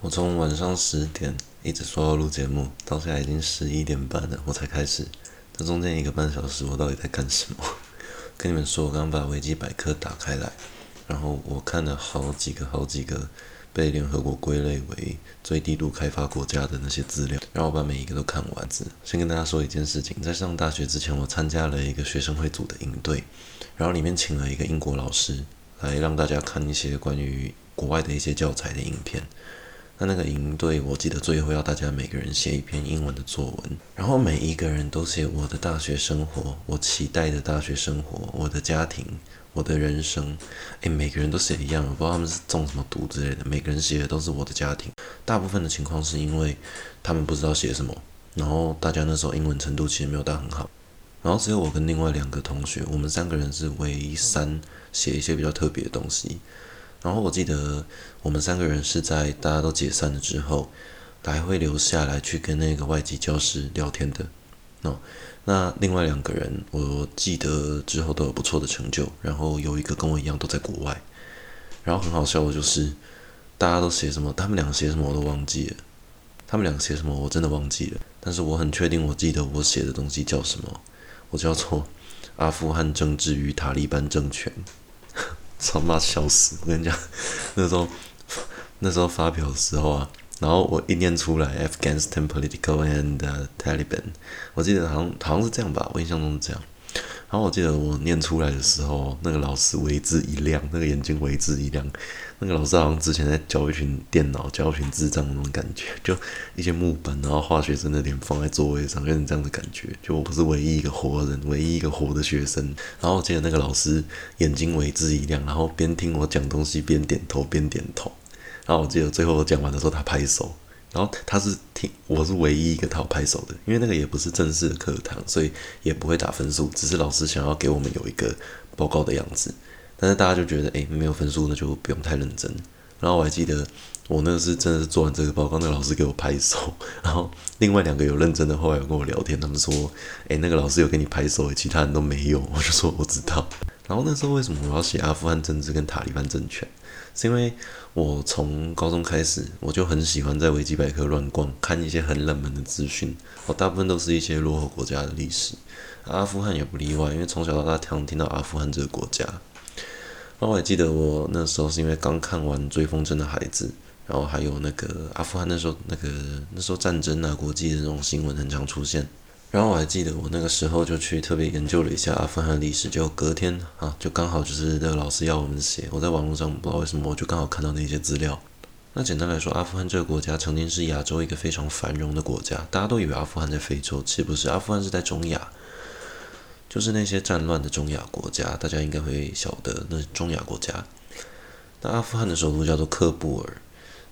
我从晚上十点一直说要录节目，到现在已经十一点半了，我才开始。这中间一个半小时，我到底在干什么？跟你们说，我刚把维基百科打开来，然后我看了好几个、好几个被联合国归类为最低度开发国家的那些资料，然后我把每一个都看完。子先跟大家说一件事情，在上大学之前，我参加了一个学生会组的营队，然后里面请了一个英国老师来让大家看一些关于国外的一些教材的影片。那那个营队，我记得最后要大家每个人写一篇英文的作文，然后每一个人都写我的大学生活，我期待的大学生活，我的家庭，我的人生。诶，每个人都写一样，我不知道他们是中什么毒之类的。每个人写的都是我的家庭。大部分的情况是因为他们不知道写什么，然后大家那时候英文程度其实没有到很好，然后只有我跟另外两个同学，我们三个人是唯一三写一些比较特别的东西。然后我记得我们三个人是在大家都解散了之后，还会留下来去跟那个外籍教师聊天的。哦，那另外两个人，我记得之后都有不错的成就。然后有一个跟我一样都在国外。然后很好笑的就是，大家都写什么，他们俩写什么我都忘记了。他们俩写什么我真的忘记了。但是我很确定，我记得我写的东西叫什么，我叫做《阿富汗政治与塔利班政权》。操妈笑死！我跟你讲，那时候那时候发表的时候啊，然后我一念出来，Afghanistan political and、uh, Taliban，我记得好像好像是这样吧，我印象中是这样。然后我记得我念出来的时候，那个老师为之一亮，那个眼睛为之一亮。那个老师好像之前在教一群电脑，教一群智障那种感觉，就一些木板，然后画学生的脸放在座位上，有点这样的感觉。就我不是唯一一个活人，唯一一个活的学生。然后我记得那个老师眼睛为之一亮，然后边听我讲东西边点头边点头。然后我记得最后我讲完的时候，他拍手。然后他是听，我是唯一一个他拍手的，因为那个也不是正式的课堂，所以也不会打分数，只是老师想要给我们有一个报告的样子。但是大家就觉得，哎，没有分数，那就不用太认真。然后我还记得，我那个是真的是做完这个报告，那个老师给我拍手。然后另外两个有认真的，后来有跟我聊天，他们说，哎，那个老师有给你拍手，其他人都没有。我就说我知道。然后那时候为什么我要写阿富汗政治跟塔利班政权？是因为我从高中开始，我就很喜欢在维基百科乱逛，看一些很冷门的资讯。我大部分都是一些落后国家的历史，阿富汗也不例外，因为从小到大常听到阿富汗这个国家。然后我还记得我那时候是因为刚看完《追风筝的孩子》，然后还有那个阿富汗那时候那个那时候战争啊，国际的那种新闻很常出现。然后我还记得我那个时候就去特别研究了一下阿富汗历史，就隔天啊，就刚好就是那个老师要我们写，我在网络上不知道为什么我就刚好看到那些资料。那简单来说，阿富汗这个国家曾经是亚洲一个非常繁荣的国家，大家都以为阿富汗在非洲，其实不是，阿富汗是在中亚，就是那些战乱的中亚国家，大家应该会晓得那是中亚国家。那阿富汗的首都叫做喀布尔。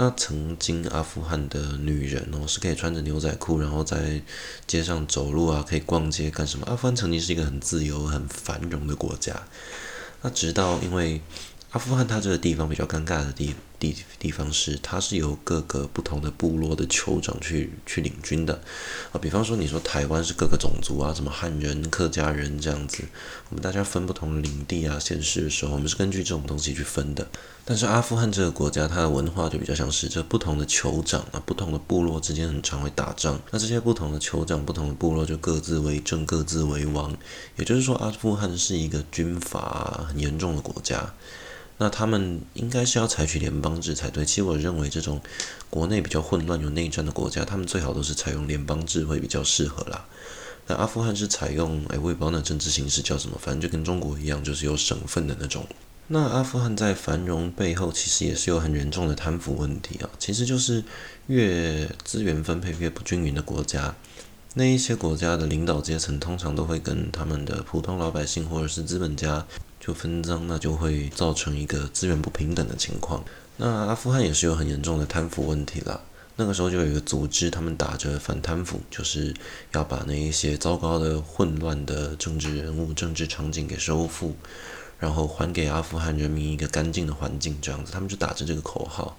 那曾经阿富汗的女人哦，是可以穿着牛仔裤，然后在街上走路啊，可以逛街干什么？阿富汗曾经是一个很自由、很繁荣的国家。那直到因为阿富汗它这个地方比较尴尬的地地地方是，它是由各个不同的部落的酋长去去领军的啊。比方说，你说台湾是各个种族啊，什么汉人、客家人这样子，我们大家分不同领地啊、县市的时候，我们是根据这种东西去分的。但是阿富汗这个国家，它的文化就比较像是这不同的酋长啊，不同的部落之间很常会打仗。那这些不同的酋长、不同的部落就各自为政、各自为王。也就是说，阿富汗是一个军阀很严重的国家。那他们应该是要采取联邦制才对。其实我认为，这种国内比较混乱、有内战的国家，他们最好都是采用联邦制会比较适合啦。那阿富汗是采用，哎，我也不知道那政治形式叫什么，反正就跟中国一样，就是有省份的那种。那阿富汗在繁荣背后，其实也是有很严重的贪腐问题啊。其实就是越资源分配越不均匀的国家，那一些国家的领导阶层通常都会跟他们的普通老百姓或者是资本家就分赃，那就会造成一个资源不平等的情况。那阿富汗也是有很严重的贪腐问题啦。那个时候就有一个组织，他们打着反贪腐，就是要把那一些糟糕的混乱的政治人物、政治场景给收复。然后还给阿富汗人民一个干净的环境，这样子，他们就打着这个口号。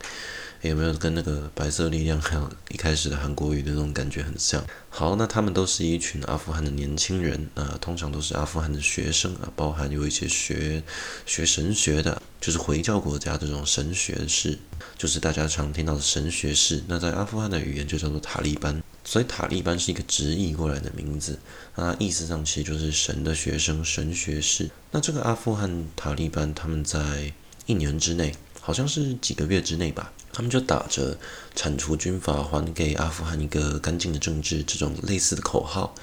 有没有跟那个白色力量还有一开始的韩国语的那种感觉很像？好，那他们都是一群阿富汗的年轻人，啊，通常都是阿富汗的学生啊，包含有一些学学神学的，就是回教国家这种神学士，就是大家常听到的神学士。那在阿富汗的语言就叫做塔利班，所以塔利班是一个直译过来的名字，那意思上其实就是神的学生、神学士。那这个阿富汗塔利班他们在一年之内，好像是几个月之内吧。他们就打着“铲除军阀，还给阿富汗一个干净的政治”这种类似的口号，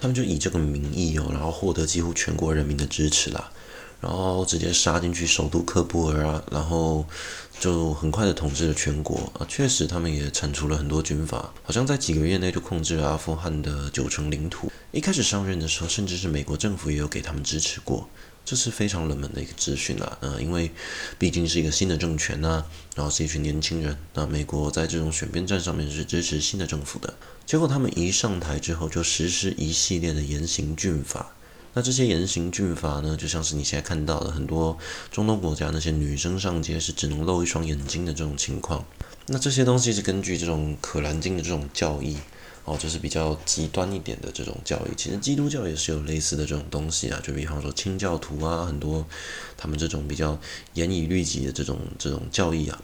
他们就以这个名义哦，然后获得几乎全国人民的支持啦，然后直接杀进去首都喀布尔啊，然后就很快的统治了全国啊。确实，他们也铲除了很多军阀，好像在几个月内就控制了阿富汗的九成领土。一开始上任的时候，甚至是美国政府也有给他们支持过。这是非常冷门的一个资讯啦，呃，因为毕竟是一个新的政权呐、然后是一群年轻人，那美国在这种选边站上面是支持新的政府的。结果他们一上台之后，就实施一系列的严刑峻法。那这些严刑峻法呢，就像是你现在看到的很多中东国家那些女生上街是只能露一双眼睛的这种情况。那这些东西是根据这种可兰经的这种教义。哦，就是比较极端一点的这种教义，其实基督教也是有类似的这种东西啊，就比方说清教徒啊，很多他们这种比较严以律己的这种这种教义啊。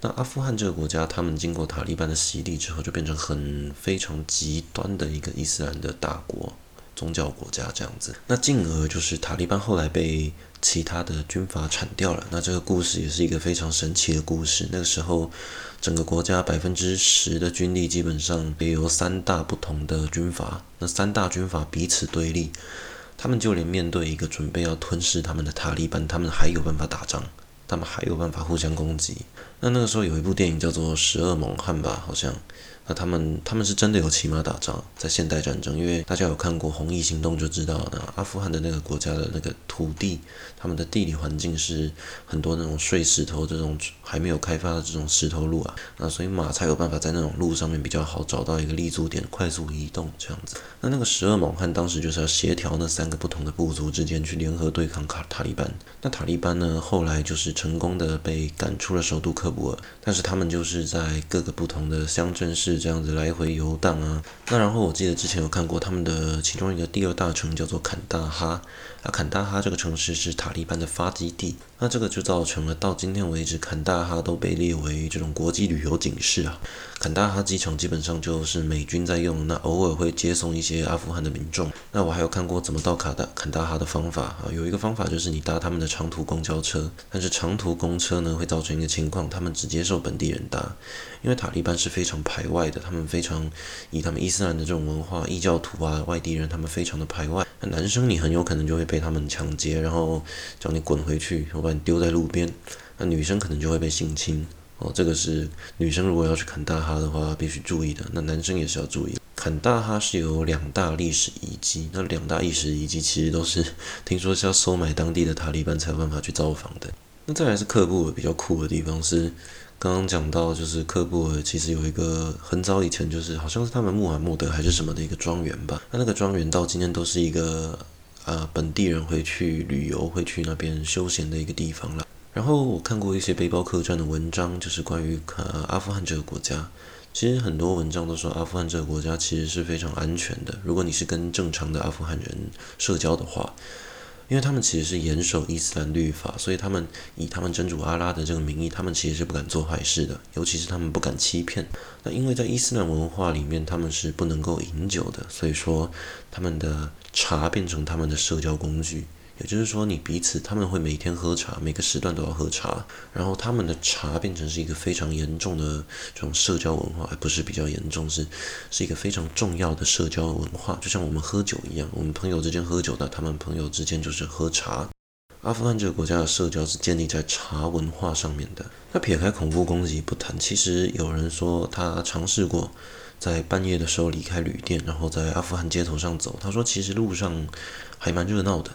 那阿富汗这个国家，他们经过塔利班的洗礼之后，就变成很非常极端的一个伊斯兰的大国。宗教国家这样子，那进而就是塔利班后来被其他的军阀铲掉了。那这个故事也是一个非常神奇的故事。那个时候，整个国家百分之十的军力基本上也由三大不同的军阀，那三大军阀彼此对立，他们就连面对一个准备要吞噬他们的塔利班，他们还有办法打仗，他们还有办法互相攻击。那那个时候有一部电影叫做《十二猛汉》吧，好像。那他们他们是真的有骑马打仗，在现代战争，因为大家有看过《红翼行动》就知道，那阿富汗的那个国家的那个土地，他们的地理环境是很多那种碎石头，这种还没有开发的这种石头路啊，那所以马才有办法在那种路上面比较好找到一个立足点，快速移动这样子。那那个十二猛汉当时就是要协调那三个不同的部族之间去联合对抗卡塔利班。那塔利班呢，后来就是成功的被赶出了首都喀布尔，但是他们就是在各个不同的乡镇市。这样子来回游荡啊，那然后我记得之前有看过他们的其中一个第二大城叫做坎大哈，啊坎大哈这个城市是塔利班的发基地，那这个就造成了到今天为止坎大哈都被列为这种国际旅游警示啊。坎大哈机场基本上就是美军在用，那偶尔会接送一些阿富汗的民众。那我还有看过怎么到卡大坎大哈的方法啊，有一个方法就是你搭他们的长途公交车，但是长途公车呢会造成一个情况，他们只接受本地人搭，因为塔利班是非常排外的，他们非常以他们伊斯兰的这种文化，异教徒啊、外地人他们非常的排外。那男生你很有可能就会被他们抢劫，然后叫你滚回去，把你丢在路边。那女生可能就会被性侵。哦，这个是女生如果要去坎大哈的话必须注意的。那男生也是要注意。坎大哈是有两大历史遗迹，那两大历史遗迹其实都是听说是要收买当地的塔利班才有办法去造访的。那再来是喀布尔比较酷的地方是，刚刚讲到就是喀布尔其实有一个很早以前就是好像是他们穆罕默德还是什么的一个庄园吧。那那个庄园到今天都是一个呃本地人会去旅游会去那边休闲的一个地方了。然后我看过一些背包客栈的文章，就是关于呃阿富汗这个国家。其实很多文章都说阿富汗这个国家其实是非常安全的。如果你是跟正常的阿富汗人社交的话，因为他们其实是严守伊斯兰律法，所以他们以他们真主阿拉的这个名义，他们其实是不敢做坏事的，尤其是他们不敢欺骗。那因为在伊斯兰文化里面，他们是不能够饮酒的，所以说他们的茶变成他们的社交工具。也就是说，你彼此他们会每天喝茶，每个时段都要喝茶，然后他们的茶变成是一个非常严重的这种社交文化，而不是比较严重，是是一个非常重要的社交文化，就像我们喝酒一样，我们朋友之间喝酒，那他们朋友之间就是喝茶。阿富汗这个国家的社交是建立在茶文化上面的。那撇开恐怖攻击不谈，其实有人说他尝试过在半夜的时候离开旅店，然后在阿富汗街头上走，他说其实路上还蛮热闹的。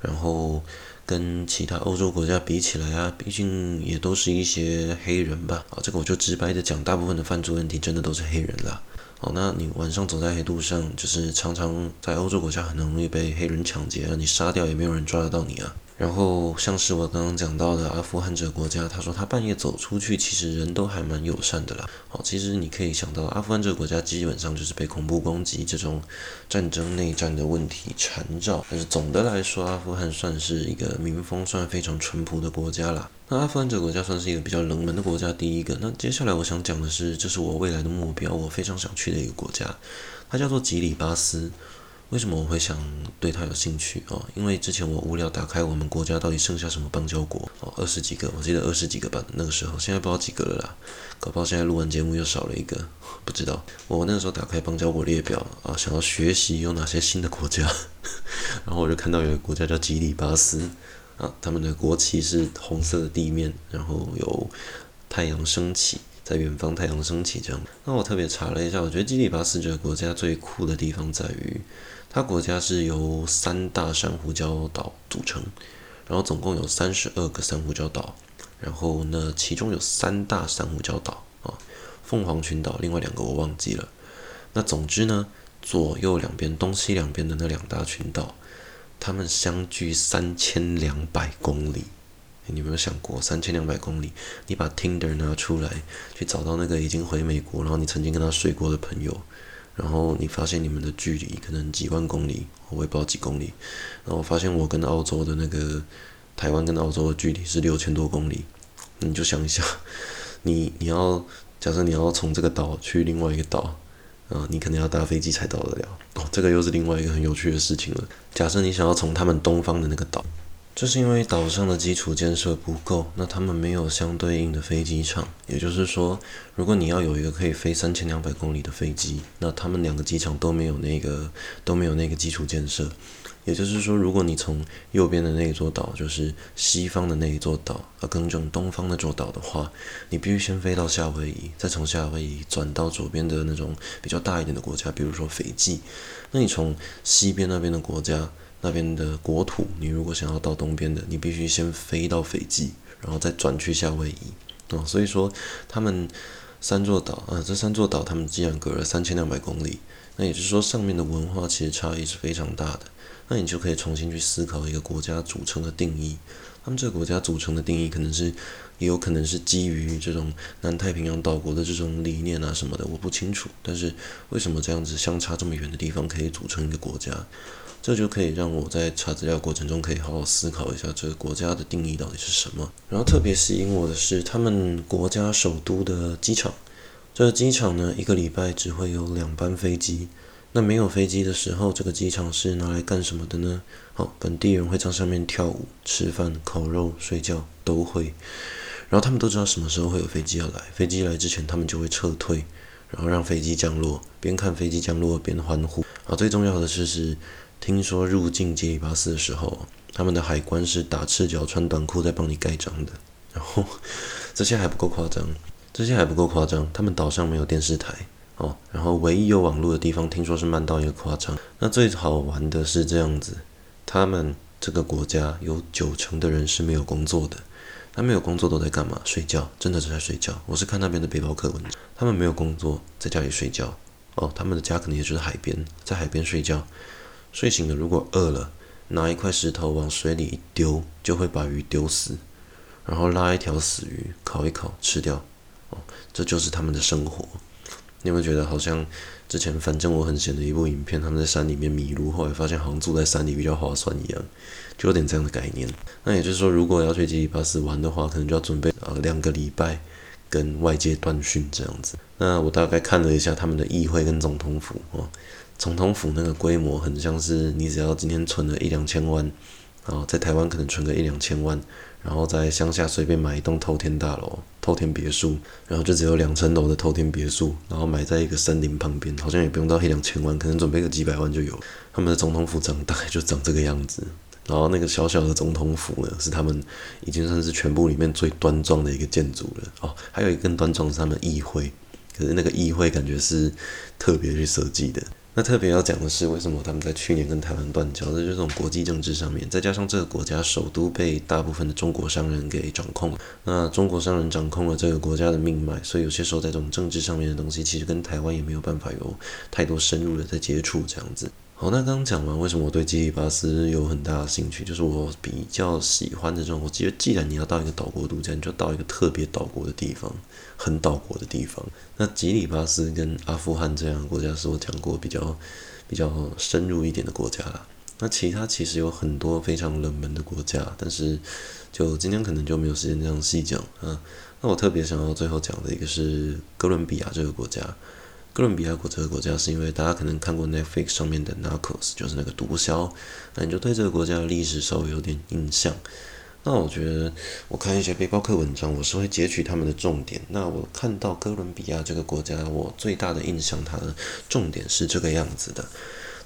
然后跟其他欧洲国家比起来啊，毕竟也都是一些黑人吧。啊，这个我就直白的讲，大部分的犯罪问题真的都是黑人啦。好，那你晚上走在黑路上，就是常常在欧洲国家很容易被黑人抢劫啊，你杀掉也没有人抓得到你啊。然后像是我刚刚讲到的阿富汗这个国家，他说他半夜走出去，其实人都还蛮友善的啦。好，其实你可以想到，阿富汗这个国家基本上就是被恐怖攻击这种战争内战的问题缠绕。但是总的来说，阿富汗算是一个民风算非常淳朴的国家啦。那阿富汗这个国家算是一个比较冷门的国家，第一个。那接下来我想讲的是，这是我未来的目标，我非常想去的一个国家，它叫做吉里巴斯。为什么我会想对他有兴趣哦？因为之前我无聊打开我们国家到底剩下什么邦交国哦，二十几个，我记得二十几个吧，那个时候，现在不知道几个了啦，搞不好现在录完节目又少了一个，不知道。我那个时候打开邦交国列表啊，想要学习有哪些新的国家，然后我就看到有个国家叫吉里巴斯啊，他们的国旗是红色的地面，然后有太阳升起。在远方，太阳升起这样。那我特别查了一下，我觉得基里巴斯这个国家最酷的地方在于，它国家是由三大珊瑚礁岛组成，然后总共有三十二个珊瑚礁岛，然后呢，其中有三大珊瑚礁岛啊，凤凰群岛，另外两个我忘记了。那总之呢，左右两边、东西两边的那两大群岛，它们相距三千两百公里。你有没有想过，三千两百公里，你把 Tinder 拿出来，去找到那个已经回美国，然后你曾经跟他睡过的朋友，然后你发现你们的距离可能几万公里，我也不知道几公里，然后发现我跟澳洲的那个台湾跟澳洲的距离是六千多公里，你就想一下，你你要假设你要从这个岛去另外一个岛，啊，你可能要搭飞机才到得了，哦，这个又是另外一个很有趣的事情了。假设你想要从他们东方的那个岛。这是因为岛上的基础建设不够，那他们没有相对应的飞机场。也就是说，如果你要有一个可以飞三千两百公里的飞机，那他们两个机场都没有那个都没有那个基础建设。也就是说，如果你从右边的那一座岛，就是西方的那一座岛，而更正东方那座岛的话，你必须先飞到夏威夷，再从夏威夷转到左边的那种比较大一点的国家，比如说斐济。那你从西边那边的国家。那边的国土，你如果想要到东边的，你必须先飞到斐济，然后再转去夏威夷。哦，所以说他们三座岛啊，这三座岛他们既然隔了三千两百公里，那也就是说上面的文化其实差异是非常大的。那你就可以重新去思考一个国家组成的定义。他们这个国家组成的定义，可能是也有可能是基于这种南太平洋岛国的这种理念啊什么的，我不清楚。但是为什么这样子相差这么远的地方可以组成一个国家？这就可以让我在查资料过程中可以好好思考一下这个国家的定义到底是什么。然后特别吸引我的是他们国家首都的机场。这个机场呢，一个礼拜只会有两班飞机。那没有飞机的时候，这个机场是拿来干什么的呢？好，本地人会在上面跳舞、吃饭、烤肉、睡觉都会。然后他们都知道什么时候会有飞机要来，飞机来之前他们就会撤退，然后让飞机降落，边看飞机降落边欢呼。啊，最重要的是是。听说入境吉里巴斯的时候，他们的海关是打赤脚穿短裤在帮你盖章的。然后这些还不够夸张，这些还不够夸张。他们岛上没有电视台哦，然后唯一有网络的地方，听说是慢到一个夸张。那最好玩的是这样子，他们这个国家有九成的人是没有工作的。他没有工作都在干嘛？睡觉，真的是在睡觉。我是看那边的背包客文章，他们没有工作，在家里睡觉。哦，他们的家可能也就是海边，在海边睡觉。睡醒了，如果饿了，拿一块石头往水里一丢，就会把鱼丢死，然后拉一条死鱼烤一烤吃掉。哦，这就是他们的生活。你有没有觉得好像之前反正我很闲的一部影片，他们在山里面迷路，后来发现好像住在山里比较划算一样，就有点这样的概念。那也就是说，如果要去吉里巴斯玩的话，可能就要准备呃两个礼拜跟外界断讯这样子。那我大概看了一下他们的议会跟总统府哦。总统府那个规模很像是你只要今天存了一两千万，然后，在台湾可能存个一两千万，然后在乡下随便买一栋透天大楼、透天别墅，然后就只有两层楼的透天别墅，然后买在一个森林旁边，好像也不用到一两千万，可能准备个几百万就有。他们的总统府长大概就长这个样子，然后那个小小的总统府呢，是他们已经算是全部里面最端庄的一个建筑了。哦，还有一个更端庄的是他们议会，可是那个议会感觉是特别去设计的。那特别要讲的是，为什么他们在去年跟台湾断交？那就是这种国际政治上面，再加上这个国家首都被大部分的中国商人给掌控了。那中国商人掌控了这个国家的命脉，所以有些时候在这种政治上面的东西，其实跟台湾也没有办法有太多深入的在接触这样子。好，那刚刚讲完为什么我对基里巴斯有很大的兴趣，就是我比较喜欢的这种。我觉得既然你要到一个岛国度假，你就到一个特别岛国的地方，很岛国的地方。那基里巴斯跟阿富汗这样的国家是我讲过比较比较深入一点的国家啦。那其他其实有很多非常冷门的国家，但是就今天可能就没有时间这样细讲啊。那我特别想要最后讲的一个是哥伦比亚这个国家。哥伦比亚国这个国家是因为大家可能看过 Netflix 上面的 Narcos，就是那个毒枭，那你就对这个国家的历史稍微有点印象。那我觉得我看一些背包客文章，我是会截取他们的重点。那我看到哥伦比亚这个国家，我最大的印象，它的重点是这个样子的。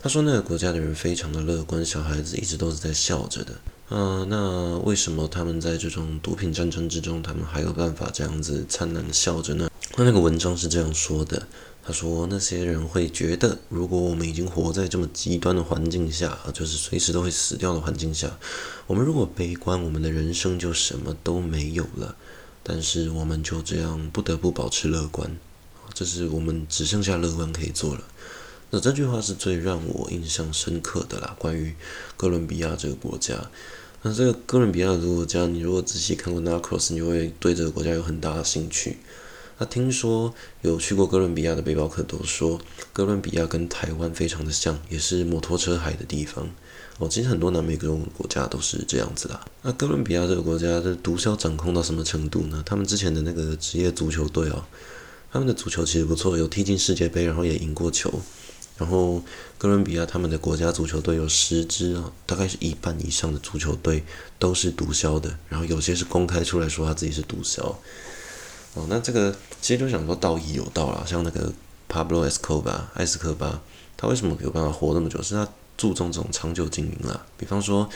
他说那个国家的人非常的乐观，小孩子一直都是在笑着的。嗯、呃，那为什么他们在这种毒品战争之中，他们还有办法这样子灿烂的笑着呢？那那个文章是这样说的。他说：“那些人会觉得，如果我们已经活在这么极端的环境下，就是随时都会死掉的环境下，我们如果悲观，我们的人生就什么都没有了。但是我们就这样不得不保持乐观，这是我们只剩下乐观可以做了。那这句话是最让我印象深刻的啦，关于哥伦比亚这个国家。那这个哥伦比亚的国家，你如果仔细看过《Narcos》，你会对这个国家有很大的兴趣。”他听说有去过哥伦比亚的背包客都说，哥伦比亚跟台湾非常的像，也是摩托车海的地方。哦，其实很多南美洲国家都是这样子啦。那哥伦比亚这个国家的毒枭掌控到什么程度呢？他们之前的那个职业足球队哦，他们的足球其实不错，有踢进世界杯，然后也赢过球。然后哥伦比亚他们的国家足球队有十支啊，大概是一半以上的足球队都是毒枭的，然后有些是公开出来说他自己是毒枭。哦，那这个其实就想说道义有道啦，像那个 Pablo Escobar 艾斯科巴，他为什么有办法活那么久？是他注重这种长久经营啦。比方说，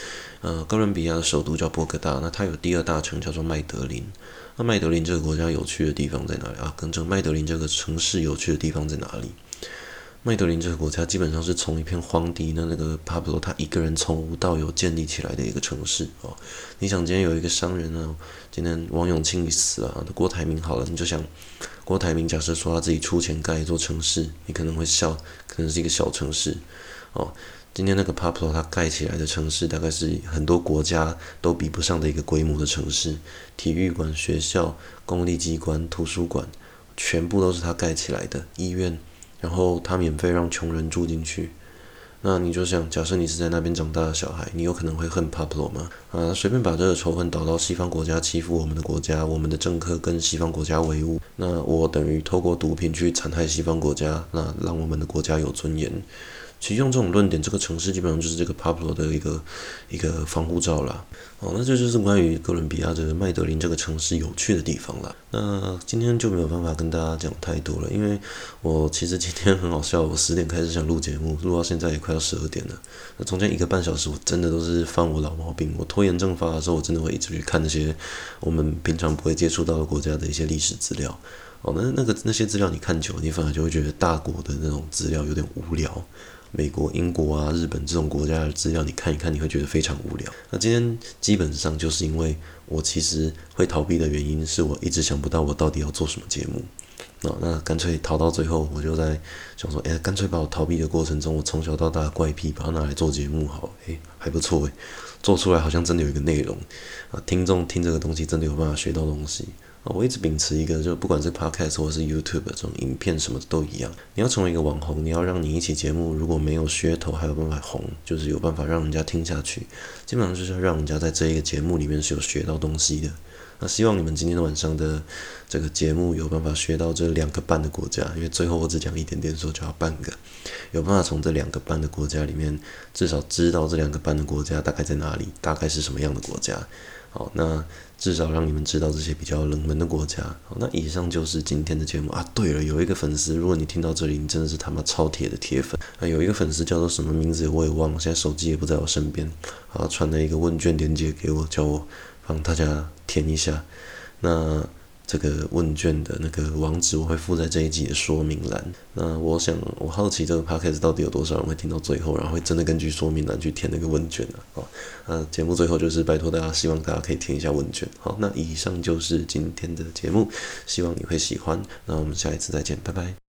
呃，哥伦比亚的首都叫波哥大，那它有第二大城叫做麦德林。那麦德林这个国家有趣的地方在哪里啊？跟着麦德林这个城市有趣的地方在哪里？麦德林这个国家基本上是从一片荒地，那那个帕布罗他一个人从无到有建立起来的一个城市哦。你想今天有一个商人呢，今天王永庆死了，郭台铭好了，你就想郭台铭假设说他自己出钱盖一座城市，你可能会笑，可能是一个小城市哦。今天那个帕布罗他盖起来的城市，大概是很多国家都比不上的一个规模的城市，体育馆、学校、公立机关、图书馆，全部都是他盖起来的，医院。然后他免费让穷人住进去，那你就想，假设你是在那边长大的小孩，你有可能会恨帕布罗吗？啊，随便把这个仇恨导到西方国家欺负我们的国家，我们的政客跟西方国家为伍，那我等于透过毒品去残害西方国家，那让我们的国家有尊严。其实用这种论点，这个城市基本上就是这个帕布罗的一个一个防护罩啦。哦，那这就是关于哥伦比亚这个麦德林这个城市有趣的地方了。那今天就没有办法跟大家讲太多了，因为我其实今天很好笑，我十点开始想录节目，录到现在也快要十二点了。那中间一个半小时，我真的都是犯我老毛病。我拖延症发的时候，我真的会一直去看那些我们平常不会接触到的国家的一些历史资料。哦，那那个那些资料你看久了，你反而就会觉得大国的那种资料有点无聊。美国、英国啊、日本这种国家的资料，你看一看，你会觉得非常无聊。那今天基本上就是因为我其实会逃避的原因，是我一直想不到我到底要做什么节目。那那干脆逃到最后，我就在想说，哎，干脆把我逃避的过程中，我从小到大的怪癖，把它拿来做节目，好，哎，还不错，哎，做出来好像真的有一个内容啊，听众听这个东西真的有办法学到东西。我一直秉持一个，就不管是 podcast 或是 YouTube 这种影片，什么都一样。你要成为一个网红，你要让你一期节目如果没有噱头，还有办法红，就是有办法让人家听下去。基本上就是要让人家在这一个节目里面是有学到东西的。那希望你们今天晚上的这个节目有办法学到这两个半的国家，因为最后我只讲一点点，说就要半个，有办法从这两个半的国家里面，至少知道这两个半的国家大概在哪里，大概是什么样的国家。好，那至少让你们知道这些比较冷门的国家。好，那以上就是今天的节目啊。对了，有一个粉丝，如果你听到这里，你真的是他妈超铁的铁粉啊。有一个粉丝叫做什么名字我也忘了，现在手机也不在我身边。啊，传了一个问卷链接给我，叫我帮大家填一下。那。这个问卷的那个网址我会附在这一集的说明栏。那我想，我好奇这个 podcast 到底有多少人会听到最后，然后会真的根据说明栏去填那个问卷呢？好，那节目最后就是拜托大家，希望大家可以填一下问卷。好，那以上就是今天的节目，希望你会喜欢。那我们下一次再见，拜拜。